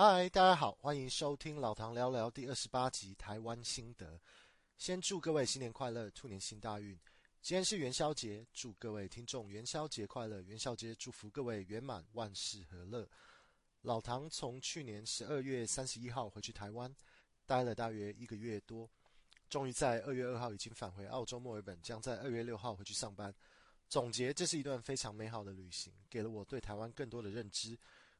嗨，大家好，欢迎收听老唐聊聊第二十八集台湾心得。先祝各位新年快乐，兔年行大运。今天是元宵节，祝各位听众元宵节快乐。元宵节祝福各位圆满，万事和乐。老唐从去年十二月三十一号回去台湾，待了大约一个月多，终于在二月二号已经返回澳洲墨尔本，将在二月六号回去上班。总结，这是一段非常美好的旅行，给了我对台湾更多的认知。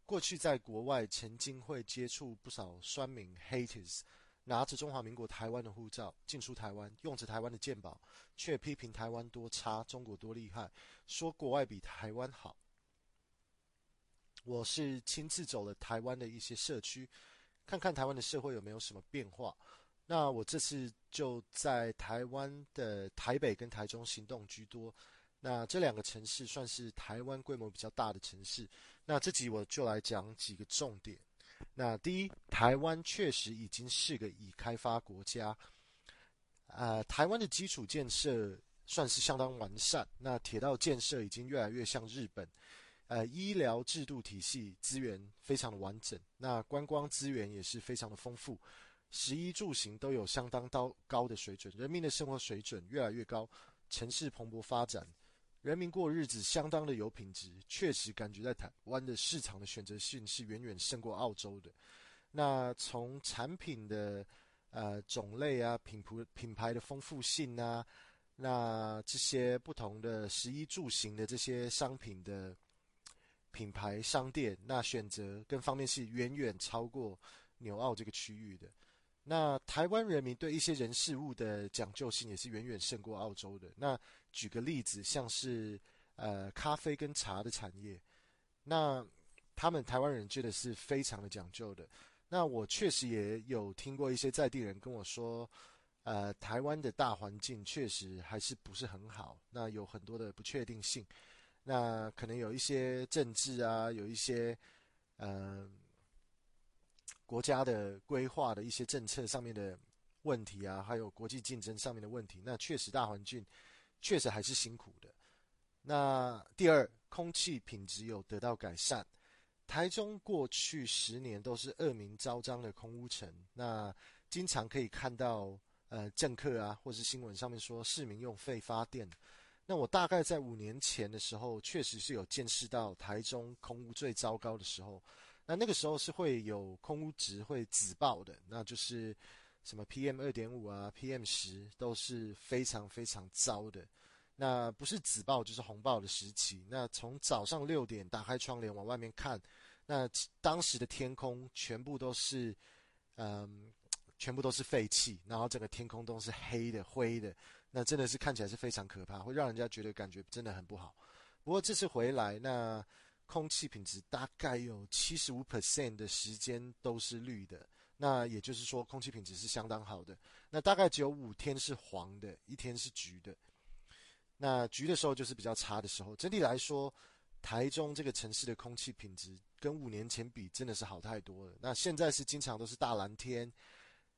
过去在国外曾经会接触不少酸民 haters，拿着中华民国台湾的护照进出台湾，用着台湾的健保，却批评台湾多差，中国多厉害，说国外比台湾好。我是亲自走了台湾的一些社区，看看台湾的社会有没有什么变化。那我这次就在台湾的台北跟台中行动居多。那这两个城市算是台湾规模比较大的城市。那这集我就来讲几个重点。那第一，台湾确实已经是个已开发国家。呃，台湾的基础建设算是相当完善。那铁道建设已经越来越像日本。呃，医疗制度体系资源非常的完整。那观光资源也是非常的丰富。食衣住行都有相当高高的水准，人民的生活水准越来越高，城市蓬勃发展。人民过日子相当的有品质，确实感觉在台湾的市场的选择性是远远胜过澳洲的。那从产品的呃种类啊、品牌品牌的丰富性啊，那这些不同的食衣住行的这些商品的品牌商店，那选择跟方面是远远超过纽澳这个区域的。那台湾人民对一些人事物的讲究性也是远远胜过澳洲的。那举个例子，像是呃咖啡跟茶的产业，那他们台湾人觉得是非常的讲究的。那我确实也有听过一些在地人跟我说，呃台湾的大环境确实还是不是很好，那有很多的不确定性，那可能有一些政治啊，有一些呃。国家的规划的一些政策上面的问题啊，还有国际竞争上面的问题，那确实大环境确实还是辛苦的。那第二，空气品质有得到改善。台中过去十年都是恶名昭彰的空污城，那经常可以看到呃政客啊，或是新闻上面说市民用废发电。那我大概在五年前的时候，确实是有见识到台中空污最糟糕的时候。那那个时候是会有空污值会紫爆的，那就是什么 PM 二点五啊，PM 十都是非常非常糟的。那不是紫爆就是红爆的时期。那从早上六点打开窗帘往外面看，那当时的天空全部都是，嗯，全部都是废气，然后整个天空都是黑的灰的，那真的是看起来是非常可怕，会让人家觉得感觉真的很不好。不过这次回来那。空气品质大概有七十五 percent 的时间都是绿的，那也就是说空气品质是相当好的。那大概只有五天是黄的，一天是橘的。那橘的时候就是比较差的时候。整体来说，台中这个城市的空气品质跟五年前比真的是好太多了。那现在是经常都是大蓝天。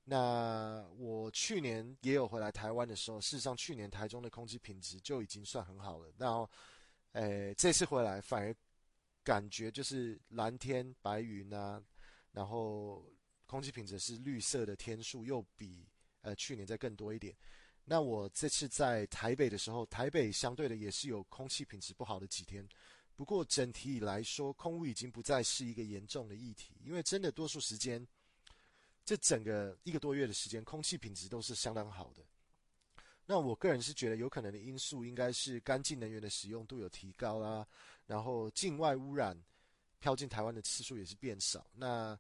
那我去年也有回来台湾的时候，事实上去年台中的空气品质就已经算很好了。然后，诶，这次回来反而。感觉就是蓝天白云啊，然后空气品质是绿色的天数又比呃去年再更多一点。那我这次在台北的时候，台北相对的也是有空气品质不好的几天。不过整体来说，空污已经不再是一个严重的议题，因为真的多数时间，这整个一个多月的时间，空气品质都是相当好的。那我个人是觉得有可能的因素应该是干净能源的使用度有提高啦，然后境外污染飘进台湾的次数也是变少。那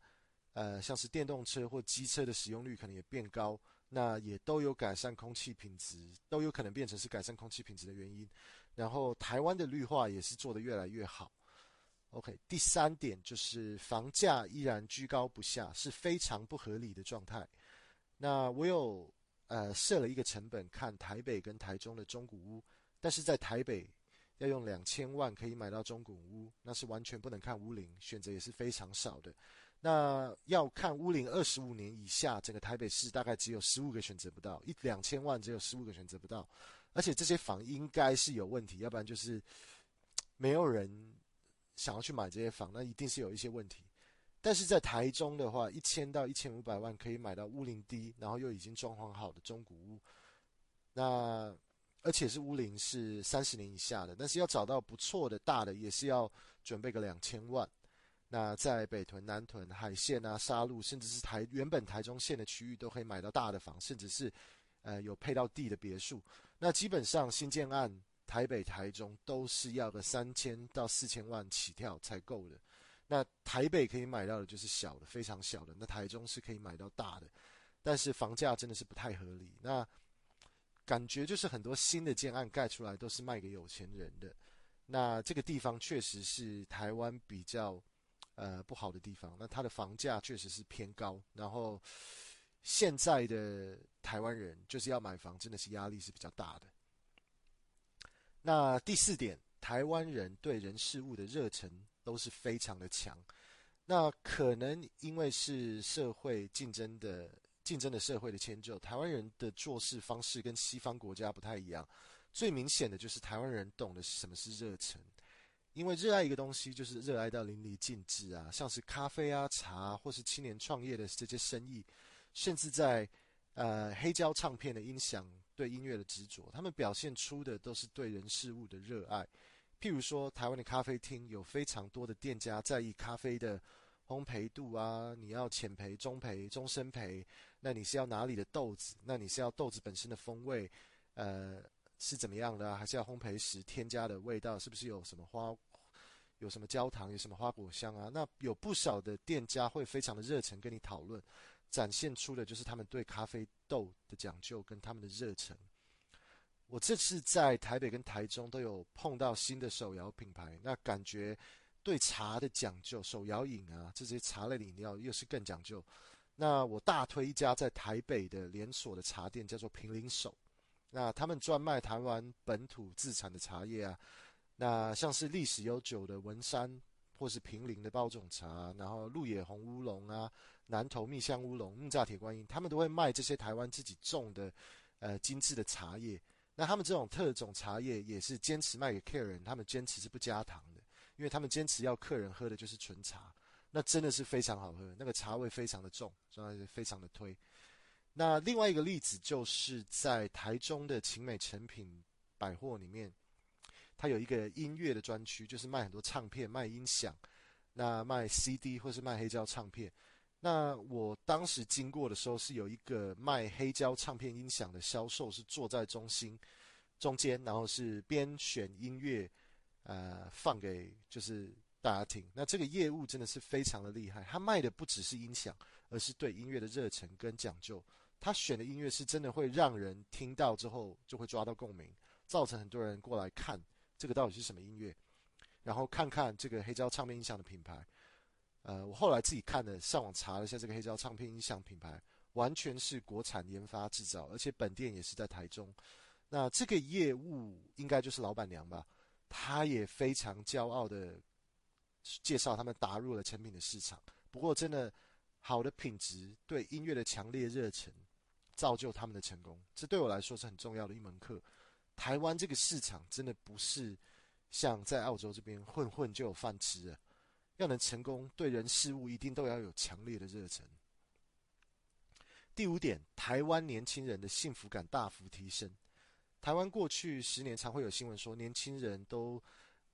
呃，像是电动车或机车的使用率可能也变高，那也都有改善空气品质，都有可能变成是改善空气品质的原因。然后台湾的绿化也是做得越来越好。OK，第三点就是房价依然居高不下，是非常不合理的状态。那我有。呃，设了一个成本，看台北跟台中的中古屋，但是在台北要用两千万可以买到中古屋，那是完全不能看屋龄，选择也是非常少的。那要看屋龄二十五年以下，整个台北市大概只有十五个选择不到，一两千万只有十五个选择不到，而且这些房应该是有问题，要不然就是没有人想要去买这些房，那一定是有一些问题。但是在台中的话，一千到一千五百万可以买到屋龄低，然后又已经装潢好的中古屋。那而且是屋龄是三十年以下的，但是要找到不错的大的，也是要准备个两千万。那在北屯、南屯、海线啊、沙鹿，甚至是台原本台中县的区域，都可以买到大的房，甚至是呃有配到地的别墅。那基本上新建案，台北、台中都是要个三千到四千万起跳才够的。那台北可以买到的就是小的，非常小的。那台中是可以买到大的，但是房价真的是不太合理。那感觉就是很多新的建案盖出来都是卖给有钱人的。那这个地方确实是台湾比较呃不好的地方。那它的房价确实是偏高。然后现在的台湾人就是要买房，真的是压力是比较大的。那第四点，台湾人对人事物的热忱。都是非常的强，那可能因为是社会竞争的竞争的社会的迁就，台湾人的做事方式跟西方国家不太一样。最明显的就是台湾人懂得什么是热忱，因为热爱一个东西就是热爱到淋漓尽致啊，像是咖啡啊、茶，或是青年创业的这些生意，甚至在呃黑胶唱片的音响对音乐的执着，他们表现出的都是对人事物的热爱。譬如说，台湾的咖啡厅有非常多的店家在意咖啡的烘焙度啊，你要浅焙、中焙、中深焙，那你是要哪里的豆子？那你是要豆子本身的风味，呃，是怎么样的啊？还是要烘焙时添加的味道？是不是有什么花，有什么焦糖，有什么花果香啊？那有不少的店家会非常的热忱跟你讨论，展现出的就是他们对咖啡豆的讲究跟他们的热忱。我这次在台北跟台中都有碰到新的手摇品牌，那感觉对茶的讲究，手摇饮啊这些茶类的饮料又是更讲究。那我大推一家在台北的连锁的茶店，叫做平林手。那他们专卖台湾本土自产的茶叶啊，那像是历史悠久的文山或是平林的包种茶，然后鹿野红乌龙啊，南投蜜香乌龙、木栅铁观音，他们都会卖这些台湾自己种的呃精致的茶叶。那他们这种特种茶叶也是坚持卖给客人，他们坚持是不加糖的，因为他们坚持要客人喝的就是纯茶，那真的是非常好喝，那个茶味非常的重，所以非常的推。那另外一个例子就是在台中的勤美成品百货里面，它有一个音乐的专区，就是卖很多唱片、卖音响，那卖 CD 或是卖黑胶唱片。那我当时经过的时候，是有一个卖黑胶唱片音响的销售，是坐在中心中间，然后是边选音乐，呃，放给就是大家听。那这个业务真的是非常的厉害，他卖的不只是音响，而是对音乐的热忱跟讲究。他选的音乐是真的会让人听到之后就会抓到共鸣，造成很多人过来看这个到底是什么音乐，然后看看这个黑胶唱片音响的品牌。呃，我后来自己看了，上网查了一下这个黑胶唱片音响品牌，完全是国产研发制造，而且本店也是在台中。那这个业务应该就是老板娘吧？她也非常骄傲的介绍他们打入了成品的市场。不过，真的好的品质，对音乐的强烈热忱，造就他们的成功。这对我来说是很重要的一门课。台湾这个市场真的不是像在澳洲这边混混就有饭吃啊。要能成功，对人事物一定都要有强烈的热忱。第五点，台湾年轻人的幸福感大幅提升。台湾过去十年常会有新闻说，年轻人都，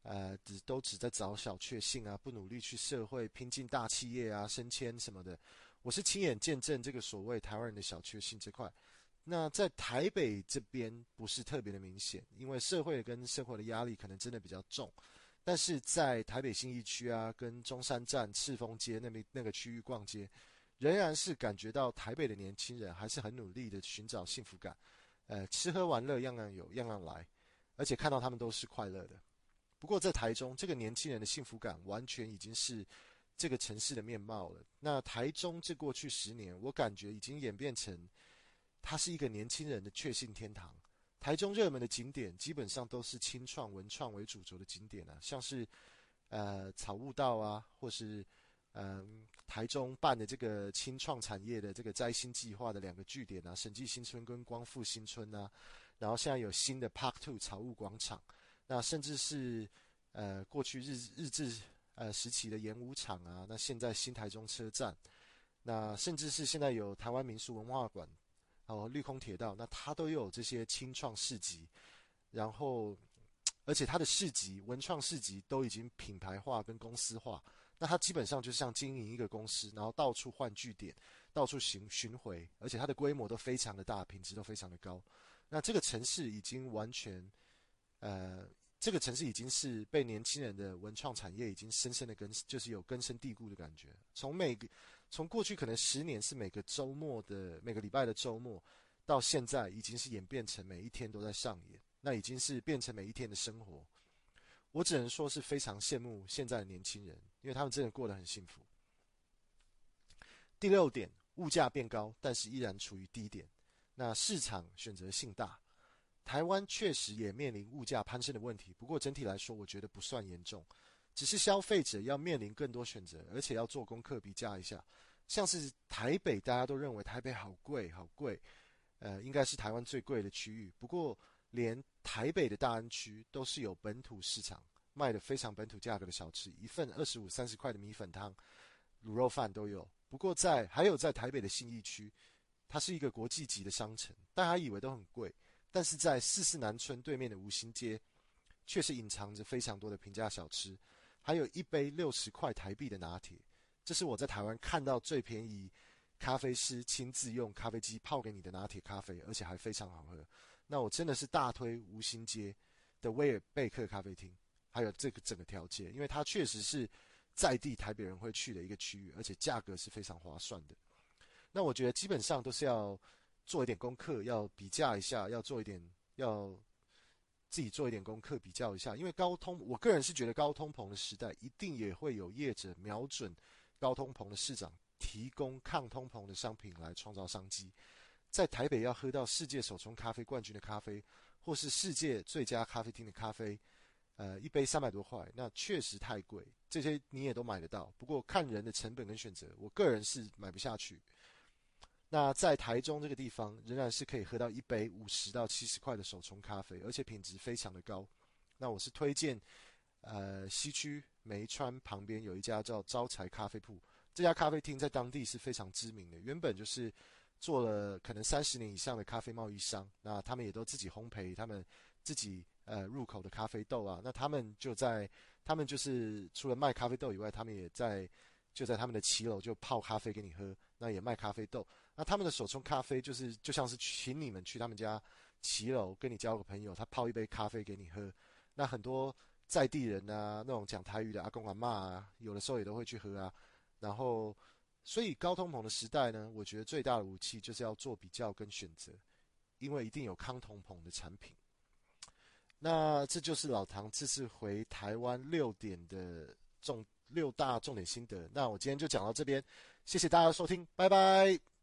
呃，只都只在找小确幸啊，不努力去社会拼进大企业啊，升迁什么的。我是亲眼见证这个所谓台湾人的小确幸这块。那在台北这边不是特别的明显，因为社会跟生活的压力可能真的比较重。但是在台北新义区啊，跟中山站赤峰街那边那个区域逛街，仍然是感觉到台北的年轻人还是很努力的寻找幸福感，呃，吃喝玩乐样样有，样样来，而且看到他们都是快乐的。不过在台中，这个年轻人的幸福感完全已经是这个城市的面貌了。那台中这过去十年，我感觉已经演变成，它是一个年轻人的确信天堂。台中热门的景点基本上都是清创文创为主轴的景点啊，像是呃草悟道啊，或是嗯、呃、台中办的这个清创产业的这个摘星计划的两个据点啊，审计新村跟光复新村啊，然后现在有新的 Park Two 草悟广场，那甚至是呃过去日日治呃时期的演武场啊，那现在新台中车站，那甚至是现在有台湾民俗文化馆，哦，绿空铁道，那它都有这些清创市集，然后而且它的市集文创市集都已经品牌化跟公司化，那它基本上就像经营一个公司，然后到处换据点，到处巡巡回，而且它的规模都非常的大，品质都非常的高。那这个城市已经完全，呃。这个城市已经是被年轻人的文创产业已经深深的根，就是有根深蒂固的感觉。从每个，从过去可能十年是每个周末的每个礼拜的周末，到现在已经是演变成每一天都在上演，那已经是变成每一天的生活。我只能说是非常羡慕现在的年轻人，因为他们真的过得很幸福。第六点，物价变高，但是依然处于低点，那市场选择性大。台湾确实也面临物价攀升的问题，不过整体来说，我觉得不算严重，只是消费者要面临更多选择，而且要做功课比价一下。像是台北，大家都认为台北好贵，好贵，呃，应该是台湾最贵的区域。不过，连台北的大安区都是有本土市场卖的非常本土价格的小吃，一份二十五、三十块的米粉汤、卤肉饭都有。不过在还有在台北的信义区，它是一个国际级的商城，大家以为都很贵。但是在四四南村对面的吴兴街，却是隐藏着非常多的平价小吃，还有一杯六十块台币的拿铁，这是我在台湾看到最便宜，咖啡师亲自用咖啡机泡给你的拿铁咖啡，而且还非常好喝。那我真的是大推吴兴街的威尔贝克咖啡厅，还有这个整个条街，因为它确实是在地台北人会去的一个区域，而且价格是非常划算的。那我觉得基本上都是要。做一点功课，要比价一下，要做一点，要自己做一点功课，比较一下。因为高通，我个人是觉得高通膨的时代，一定也会有业者瞄准高通膨的市场，提供抗通膨的商品来创造商机。在台北要喝到世界手冲咖啡冠军的咖啡，或是世界最佳咖啡厅的咖啡，呃，一杯三百多块，那确实太贵。这些你也都买得到，不过看人的成本跟选择，我个人是买不下去。那在台中这个地方，仍然是可以喝到一杯五十到七十块的手冲咖啡，而且品质非常的高。那我是推荐，呃，西区梅川旁边有一家叫招财咖啡铺，这家咖啡厅在当地是非常知名的，原本就是做了可能三十年以上的咖啡贸易商，那他们也都自己烘焙他们自己呃入口的咖啡豆啊，那他们就在他们就是除了卖咖啡豆以外，他们也在就在他们的骑楼就泡咖啡给你喝，那也卖咖啡豆。那他们的手冲咖啡就是就像是请你们去他们家骑楼跟你交个朋友，他泡一杯咖啡给你喝。那很多在地人啊，那种讲台语的阿公阿嬷啊，有的时候也都会去喝啊。然后，所以高通膨的时代呢，我觉得最大的武器就是要做比较跟选择，因为一定有康通膨的产品。那这就是老唐这次回台湾六点的重六大重点心得。那我今天就讲到这边，谢谢大家的收听，拜拜。